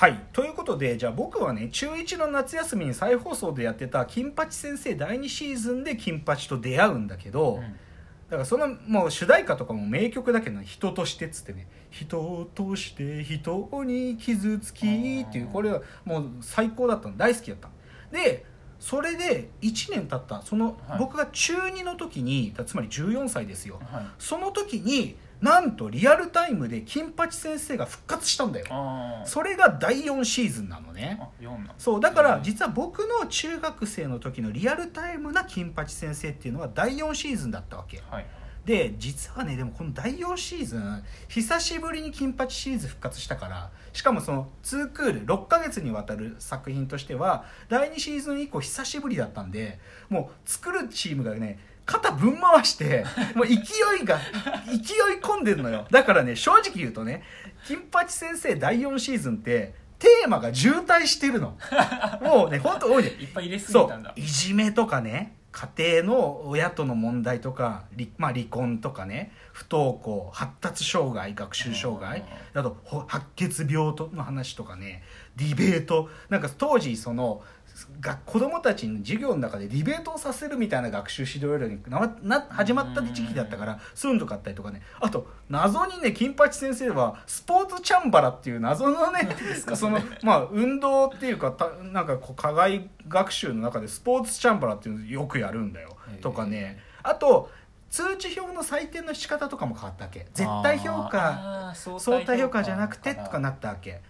はい。ということでじゃあ僕はね中1の夏休みに再放送でやってた「金八先生」第2シーズンで金八と出会うんだけど、うん。だからそのもう主題歌とかも名曲だけど「人として」っつってね「人として人に傷つき」っていうこれはもう最高だったの。大好きだったの。でそれで1年経った。その、はい。僕が中2の時につまり14歳ですよ。はい。その時になんとリアルタイムで金八先生が復活したんだよ。それが第4シーズンなのね。あ4なんそうだから実は僕の中学生の時のリアルタイムな金八先生っていうのは第4シーズンだったわけ。はいで実はねでもこの第4シーズン久しぶりに金八シリーズ復活したからしかもその2クール6ヶ月にわたる作品としては第2シーズン以降久しぶりだったんでもう作るチームがね肩ぶん回して もう勢いが勢い込んでるのよ。だからね正直言うとね金八先生第4シーズンってテーマが渋滞してるの。もうね本当多いね。いっぱい入れすぎそたんだ。う。いじめとかね家庭の親との問題とか、離まあ、離婚とかね不登校発達障害学習障害あとほ白血病との話とかねディベート。なんか当時そのが子供たちに授業の中でディベートをさせるみたいな学習指導要領になな始まった時期だったからそういうのとかあったりとかね。あと謎にね金八先生はスポーツチャンバラっていう謎のねかそのまあ運動っていうかたなんかこう課外学習の中でスポーツチャンバラっていうのよくやるんだよ。とかね。あと通知表の採点の仕方とかも変わったわけ。絶対評価相対評価じゃなくてかとかなったわけ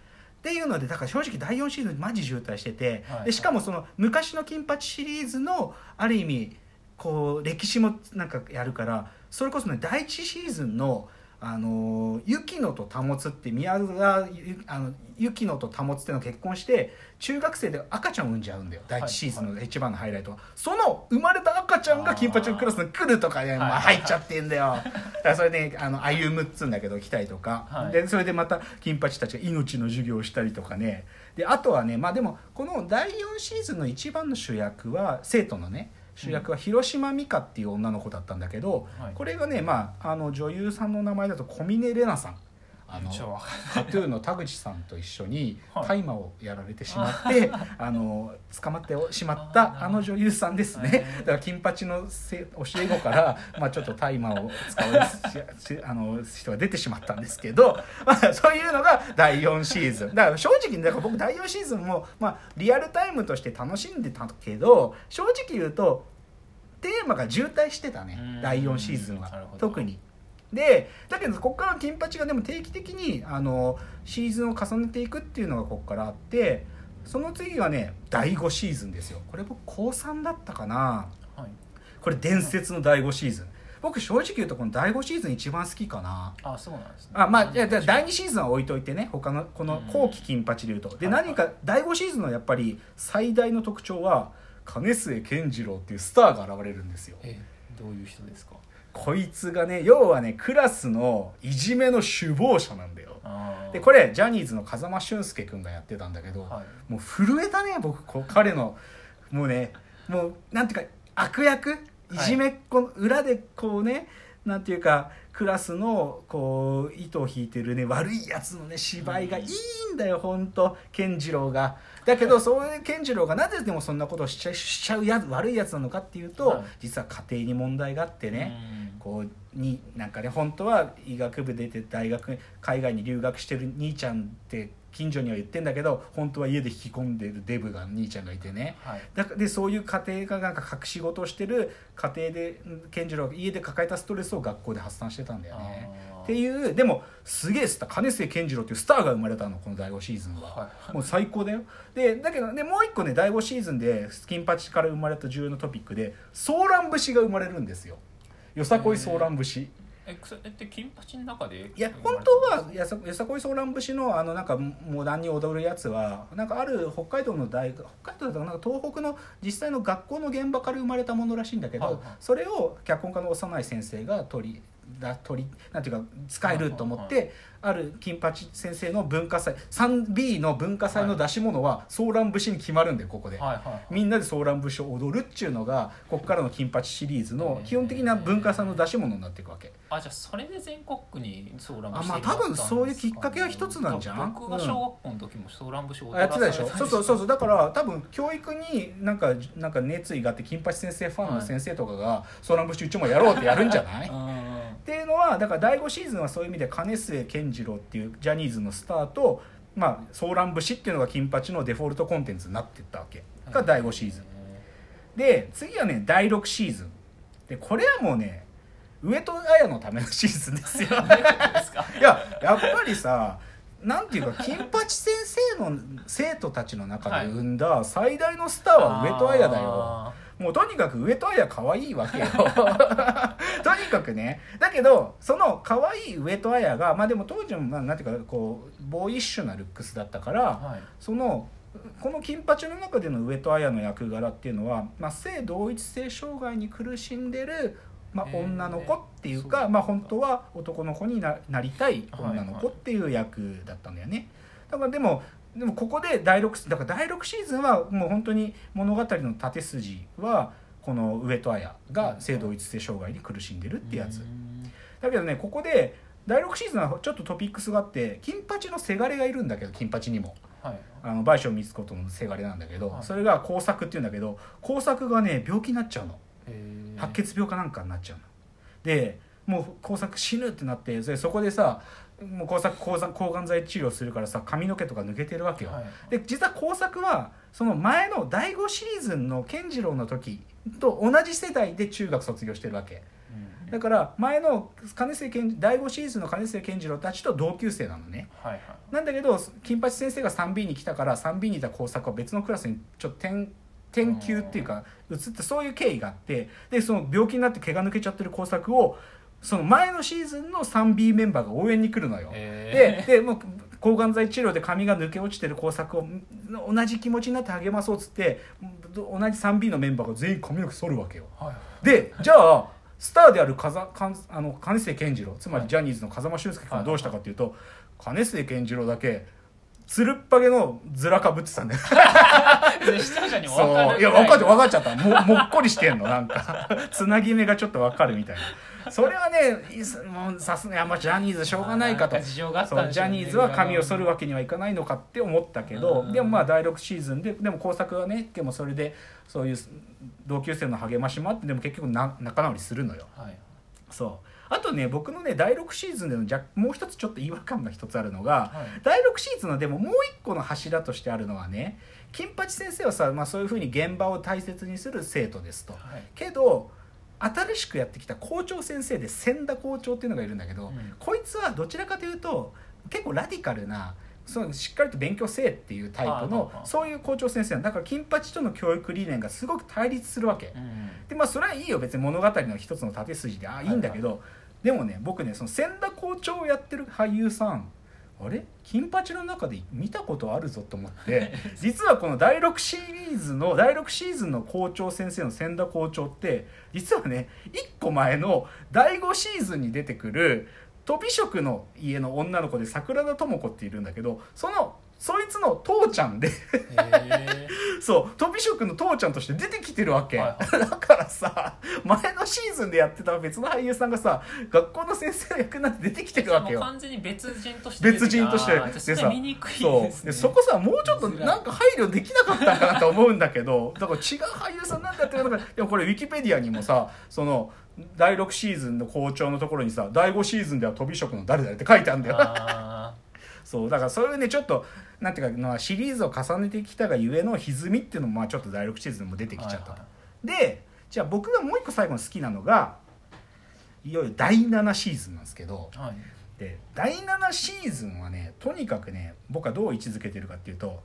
っていうのでだから正直第4シーズンマジ渋滞してて、はい。でしかもその昔の金八シリーズのある意味こう歴史もなんかやるからそれこそね第1シーズンのあのー雪乃と保って宮沢ゆあの雪乃と保っての結婚して中学生で赤ちゃんを産んじゃうんだよ。第1シーズンの一番のハイライト。は、その生まれた赤ちゃんが金八のクラスに来るとかね、まあ、はい入っちゃってんだよ。だからそれで、あの歩むっつうんだけど来たりとか、はい。でそれでまた金八たちが命の授業をしたりとかね。であとはねまあでもこの第4シーズンの一番の主役は生徒のね主役は広島美香っていう女の子だったんだけど、はい。これがね、まあ、あの女優さんの名前だと小峰玲奈さん。あのタトゥーの田口さんと一緒にはい。大麻をやられてしまって、あの捕まってしまったあの女優さんですね。だから金八のせ教え子から、まあ、ちょっと大麻を使うあの人が出てしまったんですけど、まあ、そういうのが第4シーズン。だから正直にだから僕第4シーズンも、まあ、リアルタイムとして楽しんでたけど正直言うとテーマが渋滞してたねうん。第4シーズンは。特に。でだけどここから金八がでも定期的にあのシーズンを重ねていくっていうのがここからあってその次がね第5シーズンですよ。これ僕高3だったかな。はい。これ伝説の第5シーズン。僕正直言うとこの第5シーズン一番好きかな。あそうなんですね。あまあいやだ第2シーズンは置いといてね他のこの後期金八でいうと。ではい何か第5シーズンのやっぱり最大の特徴は金末健次郎っていうスターが現れるんですよ。えどういう人ですか？こいつがね要はねクラスのいじめの首謀者なんだよ。でこれジャニーズの風間俊介君がやってたんだけど、はい。もう震えたね僕こう彼のもうねもうなんていうか悪役？い。じめっ子の裏でこうねなんていうかクラスのこう糸を引いてるね悪いやつのね芝居がいいんだよ本当健次郎がだけどそういう健次郎がなぜでもそんなことをしちゃしちゃうや悪いやつなのかっていうと、はい。実は家庭に問題があってね、うん。こうになんかね本当は医学部出て大学海外に留学してる兄ちゃんって近所には言ってんだけど本当は家で引き込んでるデブが兄ちゃんがいてね。はい。だからでそういう家庭がなんか隠し事をしてる家庭でうん健次郎が家で抱えたストレスを学校で発散してたんだよね。っていうでもすげえスター金末健次郎っていうスターが生まれたのこの第5シーズンは。はいもう最高だよ。でだけどねもう一個ね第5シーズンで金八から生まれた重要なトピックでソーラン節が生まれるんですよ。よさこいソーラン節。えそれって金八の中で？いや本当はやさよさこいソーラン節のあのなんかモダンに踊るやつはなんかある北海道の大学北海道だったかな？なんか東北の実際の学校の現場から生まれたものらしいんだけど、はいはい。それを脚本家の幼い先生が取りだ取りなんていうか使えると思って、ある金八先生の文化祭 3B の文化祭の出し物はソーラン節に決まるんでここで。みんなでソーラン節を踊るっちゅうのがここからの金八シリーズの基本的な文化祭の出し物になっていくわけ。あじゃあそれで全国区にソーラン節あまあ多分そういうきっかけは一つなんじゃん僕が小学校の時もソーラン節踊あやってたでしょ？そうそうそうそうだから多分教育になんかなんか熱意があって金八先生ファンの先生とかがソーラン節うちもやろうってやるんじゃない？うんっていうのはだから第5シーズンはそういう意味で金末健次郎っていうジャニーズのスターと、まあ、ソーラン節っていうのが金八のデフォルトコンテンツになっていったわけ。が第5シーズン。で次はね第6シーズン。でこれはもうね上戸彩のためのシーズンですよ。いややっぱりさなんていうか金八先生の生徒たちの中で生んだ最大のスターは上戸彩だよ。あもうとにかく上戸彩可愛いわけよ。とにかくね。だけどその可愛い上戸彩がまあでも当時もまあなんていうかこうボーイッシュなルックスだったから、ーはい。そのこの金八の中での上戸彩の役柄っていうのは、まあ、性同一性障害に苦しんでる、まあ、女の子っていうか、そうまあ、本当は男の子にななりたい女の子っていう役だったんだよね。だからでもでもここで第6だから第6シーズンはもう本当に物語の縦筋はこの上戸彩が性同一性障害に苦しんでるってやつ。うんだけどねここで第6シーズンはちょっとトピックスがあって金八のせがれがいるんだけど金八にも。はい。あの倍賞光子とのせがれなんだけど、はい。それが工作っていうんだけど工作がね病気になっちゃうの。白血病かなんかになっちゃうの。でもう工作死ぬってなってそれそこでさもう工作抗がん抗がん剤治療するからさ髪の毛とか抜けてるわけよ、はい。で実は工作はその前の第5シーズンの健次郎の時と同じ世代で中学卒業してるわけ。うん。だから前の金末健第5シーズンの金末健次郎たちと同級生なのね。はいはい。なんだけど金八先生が 3B に来たから 3B にいた工作は別のクラスにちょっと転転級っていうか移ってそういう経緯があってでその病気になって毛が抜けちゃってる工作をその前のシーズンの 3B メンバーが応援に来るのよ。へででもう抗がん剤治療で髪が抜け落ちてる工作を同じ気持ちになって励まそうっつって同じ 3B のメンバーが全員髪の毛剃るわけよ。はいでじゃあスターである風かんあの金末健次郎つまりはいジャニーズの風間俊介君はどうしたかっていうと、金末健次郎だけつるっぱげのずらかぶってたんだよ。視聴者にもそ分かるういや分かっちゃ分かっちゃった。ももっこりしてんのなんか。つなぎ目がちょっと分かるみたいな。それはねいすもうさすがにまジャニーズしょうがないかと。事情があったそうジんでしょうね。ャニーズは髪を剃るわけにはいかないのかって思ったけどうん。でもまあ第6シーズンででも工作はねでもそれでそういう同級生の励ましもあってでも結局な仲直りするのよ。はい。そうあとね僕のね第6シーズンでの若もう一つちょっと違和感が一つあるのがはい。第6シーズンのでももう一個の柱としてあるのはね金八先生はさ、まあ、そういうふうに現場を大切にする生徒ですと。はい。けど新しくやってきた校長先生で千田校長っていうのがいるんだけど、うん。こいつはどちらかというと結構ラディカルなそのしっかりと勉強せえっていうタイプはあのはあ。そういう校長先生だ。だから金八との教育理念がすごく対立するわけ。うんでまあそれはいいよ。別に物語の一つの縦筋でああいいんだけど、でもね僕ねその千田校長をやってる俳優さんあれ？金八の中で見たことあるぞと思って 実はこの第6シリーズの第6シーズンの校長先生の千田校長って実はね1個前の第5シーズンに出てくると美食の家の女の子で桜田智子っているんだけどそのそいつの父ちゃんで。へそうと美食の父ちゃんとして出てきてるわけ、はだからさ前のシーズンでやってた別の俳優さんがさ学校の先生役になって出てきてるわけよ。う完全に別人として別人として。あーじゃあそれ見にくいですね。でそこさもうちょっとなんか配慮できなかったんかなと思うんだけどだから違う俳優さんなんだっていうのがでもこれウィキペディアにもさその第6シーズンの校長のところにさ第5シーズンでは飛び職の誰々って書いてあるんだよ。あそうだからそういうねちょっとなんていうかまあシリーズを重ねてきたがゆえの歪みっていうのもまあちょっと第6シーズンも出てーきちゃったと、はいはいでじゃあ僕がもう一個最後に好きなのがいよいよ第7シーズンなんですけどはい。で第7シーズンはねとにかくね僕はどう位置づけてるかっていうと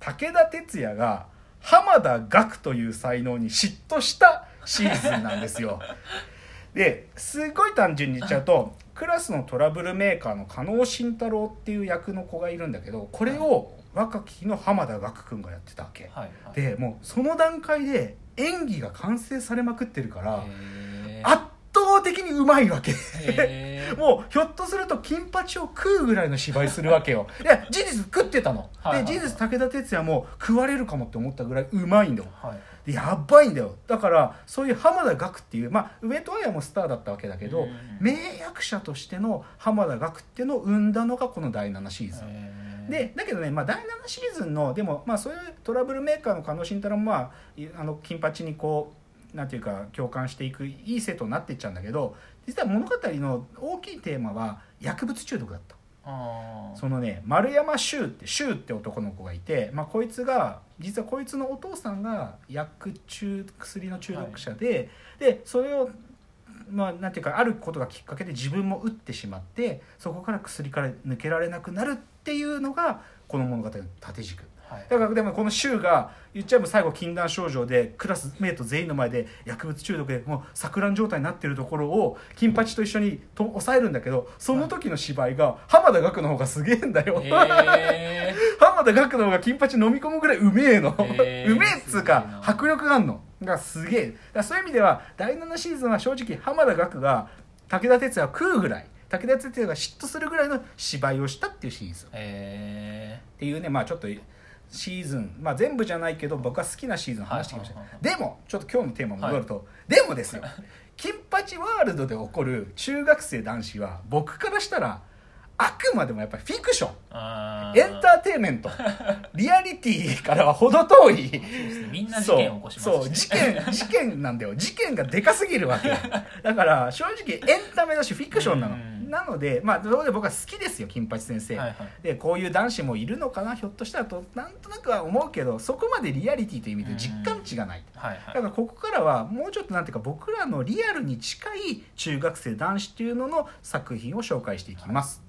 武田鉄矢が浜田岳という才能に嫉妬したシーズンなんですよ。ですごい単純に言っちゃうとクラスのトラブルメーカーの加納慎太郎っていう役の子がいるんだけどこれを若き日の浜田岳君がやってたわけ。はいはいでもうその段階で演技が完成されまくってるから。圧倒倒的にうまいわけ。もうひょっとすると金八を食うぐらいの芝居するわけよ。いや事実食ってたの、はいはいはい。で事実武田鉄矢も食われるかもって思ったぐらいうまいんだよはい。でやばいんだよ。だからそういう浜田岳っていうまあ上戸彩もスターだったわけだけど、うん。名役者としての浜田岳っていうのを生んだのがこの第7シーズン、でだけどね、まあ、第7シーズンのでも、まあ、そういうトラブルメーカーの加納慎太郎も、まあ、いあの金八にこうなんていうか共感していくいい生徒になっていっちゃうんだけど実は物語の大きいテーマは薬物中毒だった。そのね丸山修って修って男の子がいて、まあ、こいつが実はこいつのお父さんが薬中薬の中毒者で、でそれをまあなんていうかあることがきっかけで自分も打ってしまってそこから薬から抜けられなくなるっていうのがこの物語の縦軸はい。だからでもこの柊が言っちゃえば最後禁断症状でクラスメート全員の前で薬物中毒でもう錯乱状態になってるところを金八と一緒にと抑えるんだけどその時の芝居が浜田岳の方がすげえんだよ、へ浜田岳の方が金八飲み込むぐらいうめえの、うめえっつうかな迫力があんの。がすげえ。だそういう意味では第7シーズンは正直浜田岳が武田鉄矢を食うぐらい武田鉄矢が嫉妬するぐらいの芝居をしたっていうシーズン。えっていうねまあちょっとシーズン。まあ全部じゃないけど僕が好きなシーズン話してきました、はいはいはいでもちょっと今日のテーマに戻ると、でもですよ。金八ワールドで起こる中学生男子は僕からしたらあくまでもやっぱりフィクション。エンターテインメント。リアリティからは程遠い。ね。みんな事件を起こしますしね。そうそう。事件事件なんだよ。事件がでかすぎるわけだから正直エンタメだしフィクションなの。うんなのでまあそこで僕は好きですよ金八先生、はいはい。でこういう男子もいるのかなひょっとしたらとなんとなくは思うけどそこまでリアリティという意味で実感値がない、はいはい。だからここからはもうちょっとなんていうか僕らのリアルに近い中学生男子っていうのの作品を紹介していきます、